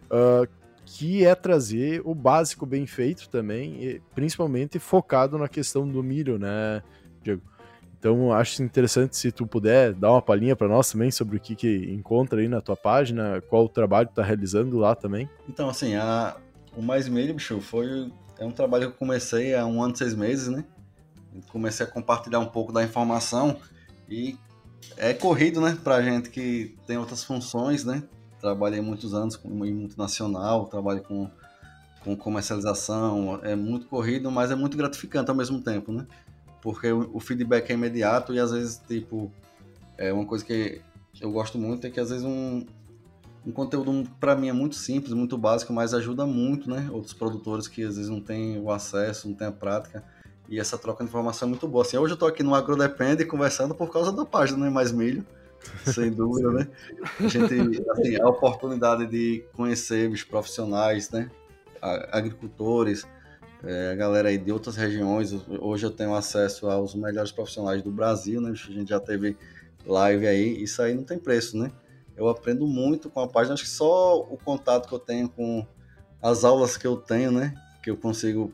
S2: uh, que é trazer o básico bem feito também, principalmente focado na questão do milho, né, Diego? Então, acho interessante se tu puder dar uma palhinha para nós também sobre o que, que encontra aí na tua página, qual o trabalho que tá realizando lá também.
S3: Então, assim, a, o Mais Milho, bicho, foi é um trabalho que eu comecei há um ano e seis meses, né? Comecei a compartilhar um pouco da informação e é corrido, né, pra gente que tem outras funções, né? Trabalhei muitos anos com multinacional, trabalho com, com comercialização, é muito corrido, mas é muito gratificante ao mesmo tempo, né? Porque o, o feedback é imediato e às vezes, tipo, é uma coisa que eu gosto muito é que às vezes um, um conteúdo para mim é muito simples, muito básico, mas ajuda muito, né? Outros produtores que às vezes não têm o acesso, não têm a prática. E essa troca de informação é muito boa. Assim, hoje eu estou aqui no AgroDepende conversando por causa da página né? Mais Milho, sem dúvida, né? A gente, assim, a oportunidade de conhecer os profissionais, né? Agricultores, é, a galera aí de outras regiões. Hoje eu tenho acesso aos melhores profissionais do Brasil, né? A gente já teve live aí, isso aí não tem preço, né? Eu aprendo muito com a página, acho que só o contato que eu tenho com as aulas que eu tenho, né? Que eu consigo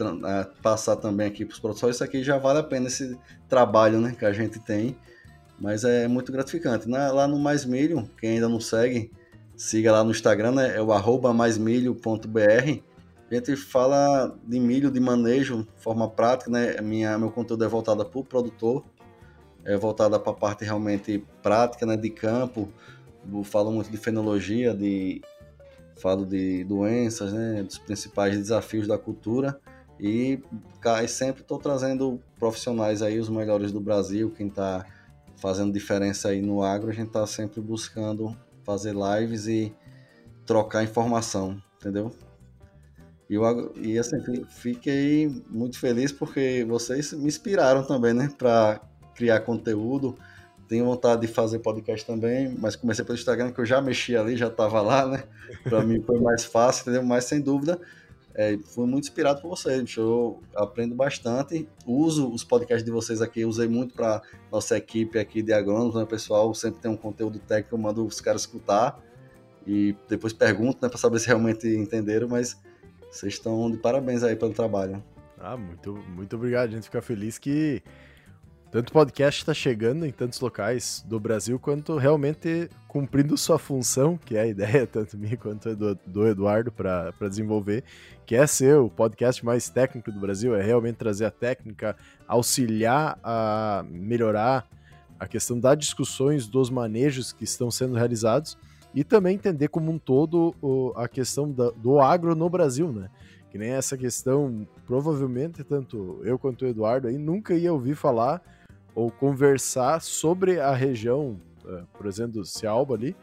S3: é, passar também aqui para os professores, isso aqui já vale a pena esse trabalho, né? Que a gente tem, mas é muito gratificante. Né? Lá no Mais Milho, quem ainda não segue, siga lá no Instagram, né? É o arroba maismilho.br. A gente fala de milho, de manejo, forma prática, né? Minha, meu conteúdo é voltado para o produtor, é voltada para a parte realmente prática, né, de campo. Eu falo muito de fenologia, de falo de doenças, né, dos principais desafios da cultura e cai sempre estou trazendo profissionais aí os melhores do Brasil, quem está fazendo diferença aí no agro, a gente está sempre buscando fazer lives e trocar informação, entendeu? E, eu, e assim, fiquei muito feliz porque vocês me inspiraram também, né, para criar conteúdo. Tenho vontade de fazer podcast também, mas comecei pelo Instagram, que eu já mexi ali, já estava lá, né? Para mim foi mais fácil, entendeu? Mas sem dúvida, é, fui muito inspirado por vocês. Eu aprendo bastante. Uso os podcasts de vocês aqui, usei muito para nossa equipe aqui de agrônomos, né, pessoal? Sempre tem um conteúdo técnico, eu mando os caras escutar e depois pergunto, né, para saber se realmente entenderam, mas vocês estão de parabéns aí pelo trabalho.
S2: Ah, muito, muito obrigado. A gente fica feliz que tanto o podcast está chegando em tantos locais do Brasil, quanto realmente cumprindo sua função, que é a ideia tanto minha quanto do, do Eduardo para desenvolver, que é ser o podcast mais técnico do Brasil, é realmente trazer a técnica, auxiliar a melhorar a questão das discussões dos manejos que estão sendo realizados e também entender como um todo a questão do agro no Brasil, né? Que nem essa questão, provavelmente tanto eu quanto o Eduardo aí nunca ia ouvir falar ou conversar sobre a região, uh, por exemplo, Cialba ali,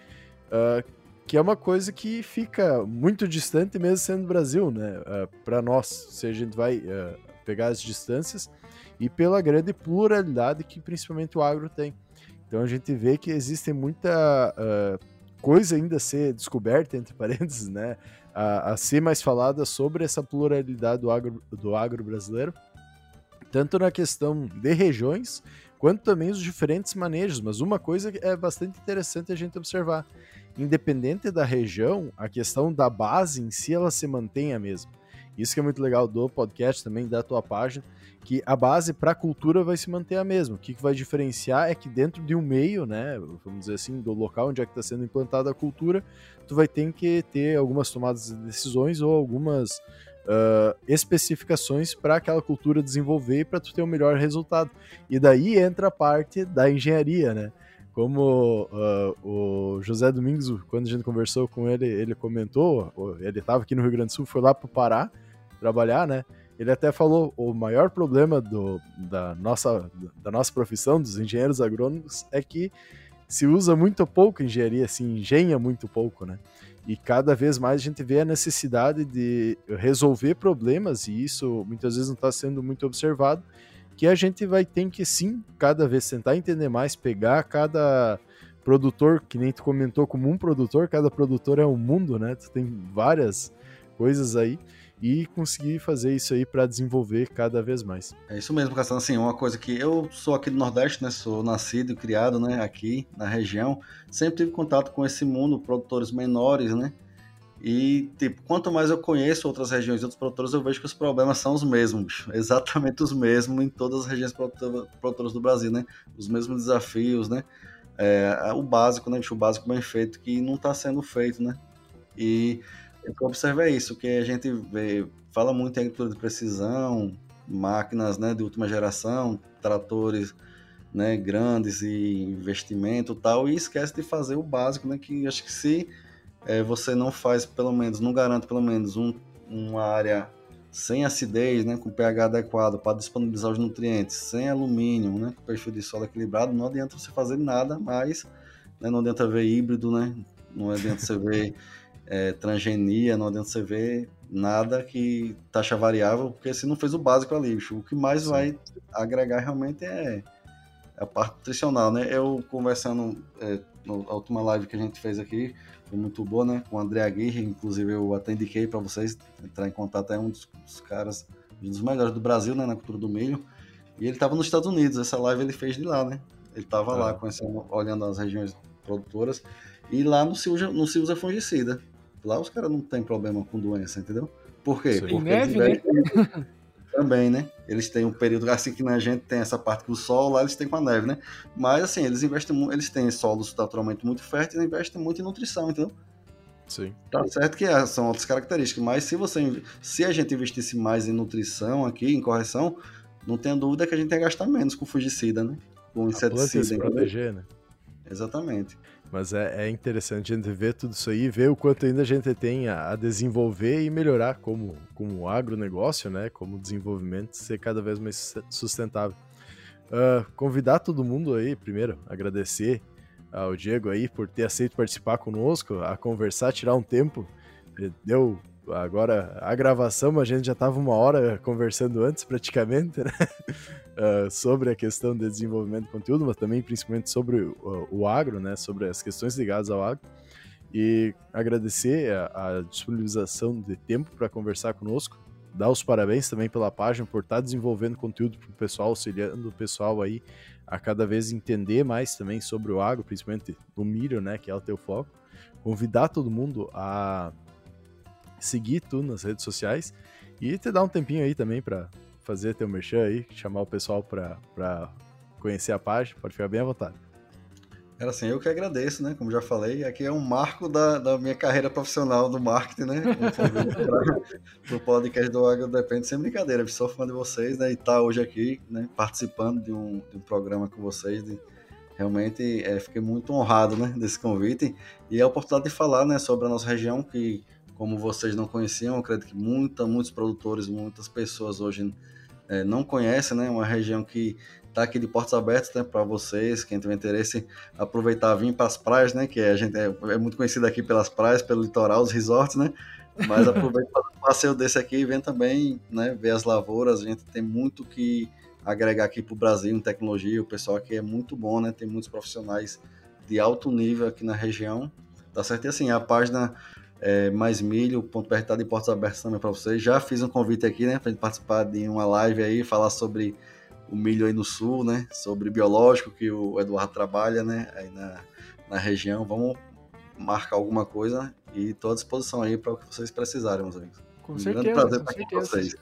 S2: uh, que é uma coisa que fica muito distante mesmo sendo Brasil, né? Eh, para nós, se a gente vai pegar as distâncias e pela grande pluralidade que principalmente o agro tem. Então a gente vê que existe muita coisa ainda a ser descoberta, entre parênteses, né? A, a, ser mais falada sobre essa pluralidade do agro, do agro brasileiro, tanto na questão de regiões, quanto também os diferentes manejos. Mas uma coisa é bastante interessante a gente observar: independente da região, a questão da base em si ela se mantém a mesma. Isso que é muito legal do podcast também, da tua página, que a base para a cultura vai se manter a mesma. O que, que vai diferenciar é que dentro de um meio, né, vamos dizer assim, do local onde é que está sendo implantada a cultura, tu vai ter que ter algumas tomadas de decisões ou algumas uh, especificações para aquela cultura desenvolver e para tu ter o um melhor resultado. E daí entra a parte da engenharia, né? Como uh, o José Domingos, quando a gente conversou com ele, ele comentou, ele estava aqui no Rio Grande do Sul, foi lá para o Pará trabalhar, né? Ele até falou o maior problema do, da, nossa, da nossa profissão, dos engenheiros agrônomos, é que se usa muito pouco engenharia, se engenha muito pouco, né? E cada vez mais a gente vê a necessidade de resolver problemas, e isso muitas vezes não está sendo muito observado, que a gente vai ter que sim, cada vez tentar entender mais, pegar cada produtor, que nem tu comentou, como um produtor, cada produtor é um mundo, né? Tu tem várias coisas aí e conseguir fazer isso aí para desenvolver cada vez mais.
S3: É isso mesmo, Castanho. Assim, uma coisa que eu sou aqui do Nordeste, né? Sou nascido e criado, né? Aqui na região, sempre tive contato com esse mundo, produtores menores, né? E, tipo, quanto mais eu conheço outras regiões e outros produtores, eu vejo que os problemas são os mesmos, exatamente os mesmos em todas as regiões produtoras do Brasil, né? Os mesmos desafios, né? É, o básico, né? O básico bem feito que não está sendo feito, né? E eu observo isso, que a gente vê, fala muito em agricultura de precisão, máquinas né, de última geração, tratores né, grandes e investimento tal, e esquece de fazer o básico, né, que acho que se é, você não faz, pelo menos, não garante pelo menos um, uma área sem acidez, né, com pH adequado para disponibilizar os nutrientes, sem alumínio, né, com perfil de solo equilibrado, não adianta você fazer nada mais, né, não adianta ver híbrido, né, não adianta você ver é, transgenia, não adianta você ver nada que taxa variável, porque se não fez o básico ali, o que mais Sim. vai agregar realmente é a parte nutricional, né? Eu conversando é, na última live que a gente fez aqui, foi muito boa, né? Com o André Aguirre, inclusive eu até indiquei para vocês entrar em contato, é um dos, dos, caras, um dos melhores do Brasil, né? Na cultura do milho. E ele estava nos Estados Unidos, essa live ele fez de lá, né? Ele estava ah. lá, conhecendo, olhando as regiões produtoras, e lá não se usa, não se usa fungicida. Lá os caras não tem problema com doença, entendeu? Por quê?
S1: Sim. Porque neve, né?
S3: também, né? Eles têm um período assim que na gente tem essa parte do sol, lá eles têm com a neve, né? Mas assim, eles investem eles têm solos naturalmente muito férteis e investem muito em nutrição, entendeu?
S2: Sim.
S3: Tá certo que é, são outras características, mas se você se a gente investisse mais em nutrição aqui, em correção, não tenha dúvida que a gente ia gastar menos com fungicida, né? Com inseticida. Se
S2: proteger, né?
S3: Exatamente.
S2: Mas é, é, interessante a gente ver tudo isso aí, ver o quanto ainda a gente tem a, a desenvolver e melhorar como, como agronegócio, né? Como desenvolvimento ser cada vez mais sustentável. Uh, convidar todo mundo aí, primeiro, agradecer ao Diego aí por ter aceito participar conosco, a conversar, tirar um tempo. Deu agora a gravação, a gente já estava uma hora conversando antes praticamente, né? uh, sobre a questão de desenvolvimento de conteúdo, mas também principalmente sobre o, o agro, né? Sobre as questões ligadas ao agro. E agradecer a, a disponibilização de tempo para conversar conosco. Dar os parabéns também pela página por estar tá desenvolvendo conteúdo para o pessoal, auxiliando o pessoal aí a cada vez entender mais também sobre o agro, principalmente o milho, né? Que é o teu foco. Convidar todo mundo a seguir tu nas redes sociais e te dar um tempinho aí também para fazer teu merchan aí, chamar o pessoal para conhecer a página, pode ficar bem à vontade.
S3: Era assim, eu que agradeço, né? Como já falei, aqui é um marco da, da minha carreira profissional do marketing, né? o podcast do Agro Depende, sem brincadeira, eu sou fã de vocês, né? E tá hoje aqui, né? Participando de um, de um programa com vocês, de, realmente é, fiquei muito honrado, né? Desse convite e a oportunidade de falar, né? Sobre a nossa região, que como vocês não conheciam, acredito que muita, muitos produtores, muitas pessoas hoje é, não conhecem, né? Uma região que está aqui de portas abertas né, para vocês, quem tiver interesse, aproveitar vir para as praias, né? Que a gente é, é, muito conhecido aqui pelas praias, pelo litoral, os resorts, né? Mas aproveita para um passeio desse aqui e vem também né, ver as lavouras. A gente tem muito que agregar aqui para o Brasil em tecnologia. O pessoal aqui é muito bom, né? Tem muitos profissionais de alto nível aqui na região. Tá certo? E assim, a página é, mais milho, ponto está de portas abertas também para vocês. Já fiz um convite aqui, né, para gente participar de uma live aí, falar sobre o milho aí no sul, né, sobre biológico que o Eduardo trabalha, né, aí na, na região. Vamos marcar alguma coisa e estou à disposição aí para o que vocês precisarem, meus amigos.
S1: Com um certeza, grande prazer estar aqui com
S3: vocês.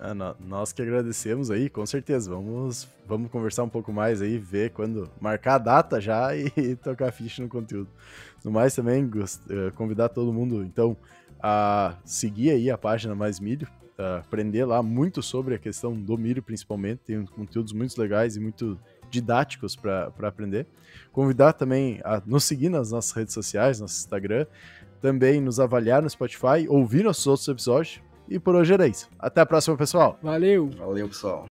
S2: É, nós que agradecemos aí, com certeza. Vamos, vamos conversar um pouco mais aí, ver quando marcar a data já e, e tocar ficha no conteúdo. No mais também, eh, convidar todo mundo, então, a seguir aí a página Mais Milho, aprender lá muito sobre a questão do milho, principalmente. Tem conteúdos muito legais e muito didáticos para aprender. Convidar também a nos seguir nas nossas redes sociais, nosso Instagram, também nos avaliar no Spotify, ouvir nossos outros episódios. E por hoje era isso. Até a próxima, pessoal.
S1: Valeu.
S3: Valeu, pessoal.